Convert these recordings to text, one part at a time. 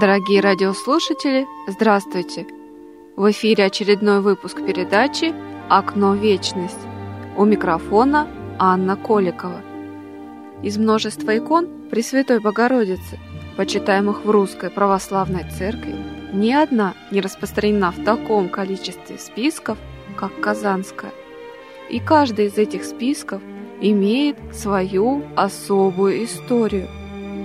Дорогие радиослушатели, здравствуйте! В эфире очередной выпуск передачи «Окно вечность». У микрофона Анна Коликова. Из множества икон Пресвятой Богородицы, почитаемых в Русской Православной Церкви, ни одна не распространена в таком количестве списков, как Казанская. И каждый из этих списков имеет свою особую историю.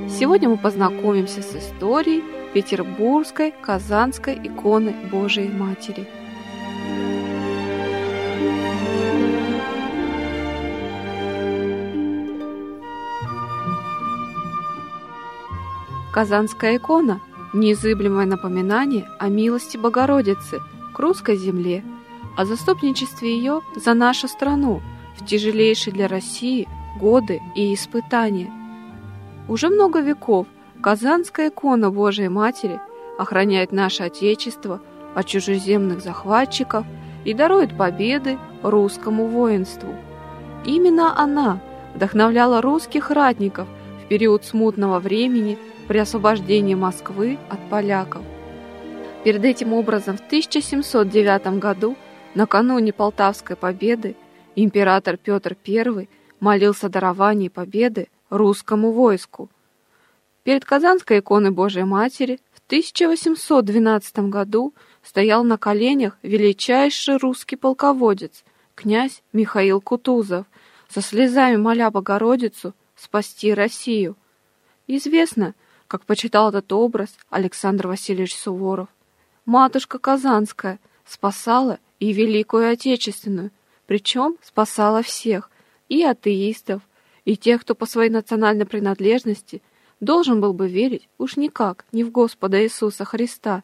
Сегодня мы познакомимся с историей Петербургской Казанской иконы Божией Матери. Казанская икона – неизыблемое напоминание о милости Богородицы к русской земле, о заступничестве ее за нашу страну в тяжелейшие для России годы и испытания. Уже много веков Казанская икона Божией Матери охраняет наше Отечество от чужеземных захватчиков и дарует победы русскому воинству. Именно она вдохновляла русских ратников в период смутного времени при освобождении Москвы от поляков. Перед этим образом в 1709 году, накануне Полтавской победы, император Петр I молился о даровании победы русскому войску – Перед Казанской иконой Божией Матери в 1812 году стоял на коленях величайший русский полководец, князь Михаил Кутузов, со слезами моля Богородицу спасти Россию. Известно, как почитал этот образ Александр Васильевич Суворов. Матушка Казанская спасала и Великую Отечественную, причем спасала всех, и атеистов, и тех, кто по своей национальной принадлежности – должен был бы верить уж никак не в Господа Иисуса Христа.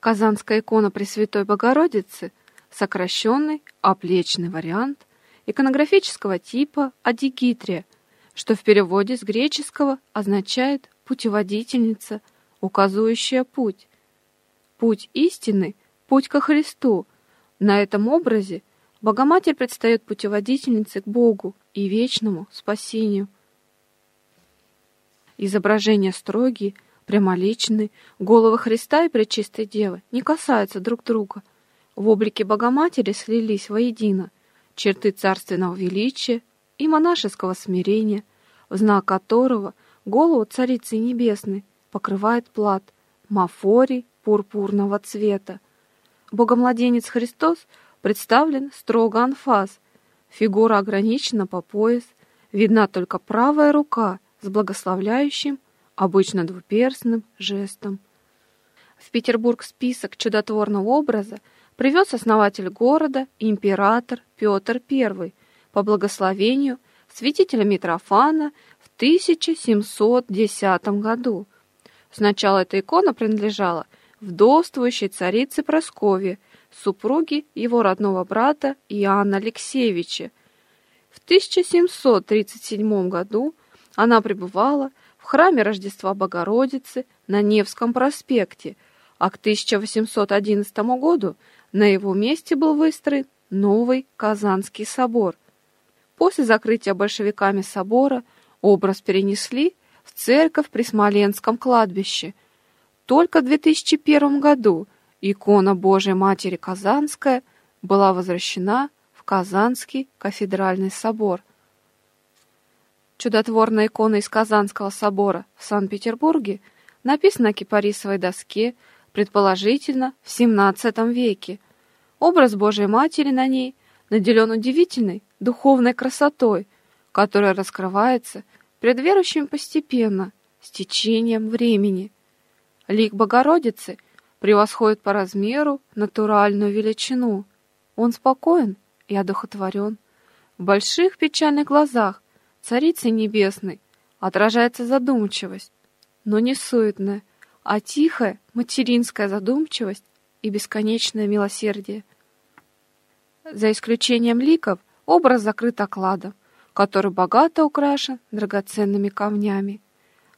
Казанская икона Пресвятой Богородицы – сокращенный, оплечный вариант иконографического типа адигитрия, что в переводе с греческого означает «путеводительница», указывающая путь. Путь истины – путь ко Христу. На этом образе Богоматерь предстает путеводительницей к Богу и вечному спасению – Изображения строгие, прямоличные, головы Христа и Пречистой Девы не касаются друг друга. В облике Богоматери слились воедино черты царственного величия и монашеского смирения, в знак которого голову Царицы Небесной покрывает плат мафорий пурпурного цвета. Богомладенец Христос представлен строго анфас, фигура ограничена по пояс, видна только правая рука — с благословляющим, обычно двуперстным жестом. В Петербург список чудотворного образа привез основатель города император Петр I по благословению святителя Митрофана в 1710 году. Сначала эта икона принадлежала вдовствующей царице Прасковье, супруге его родного брата Иоанна Алексеевича. В 1737 году она пребывала в храме Рождества Богородицы на Невском проспекте, а к 1811 году на его месте был выстроен новый Казанский собор. После закрытия большевиками собора образ перенесли в церковь при Смоленском кладбище. Только в 2001 году икона Божией Матери Казанская была возвращена в Казанский кафедральный собор – Чудотворная икона из Казанского собора в Санкт-Петербурге написана на кипарисовой доске, предположительно, в XVII веке. Образ Божией Матери на ней наделен удивительной духовной красотой, которая раскрывается пред верующим постепенно, с течением времени. Лик Богородицы превосходит по размеру натуральную величину. Он спокоен и одухотворен. В больших печальных глазах Царицы Небесной отражается задумчивость, но не суетная, а тихая материнская задумчивость и бесконечное милосердие. За исключением ликов образ закрыт окладом, который богато украшен драгоценными камнями.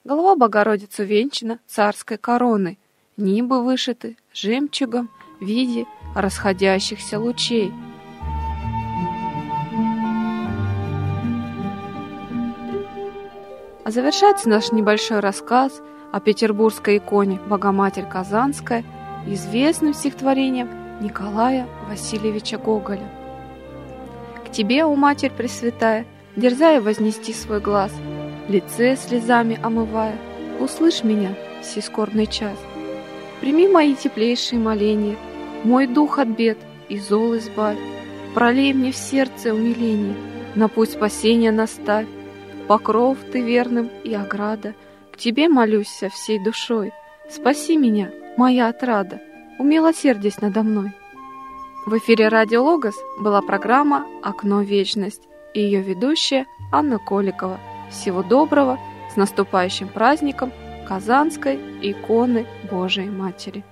Голова Богородицы венчана царской короной, небо вышиты жемчугом в виде расходящихся лучей — А завершается наш небольшой рассказ о петербургской иконе Богоматерь Казанская известным стихотворением Николая Васильевича Гоголя. К тебе, о Матерь Пресвятая, дерзая вознести свой глаз, лице слезами омывая, услышь меня в сей скорбный час. Прими мои теплейшие моления, мой дух от бед и зол избавь, пролей мне в сердце умиление, на путь спасения наставь, покров ты верным и ограда, к тебе молюсь со всей душой, спаси меня, моя отрада, умилосердись надо мной. В эфире «Радио Логос» была программа «Окно вечность» и ее ведущая Анна Коликова. Всего доброго, с наступающим праздником Казанской иконы Божией Матери.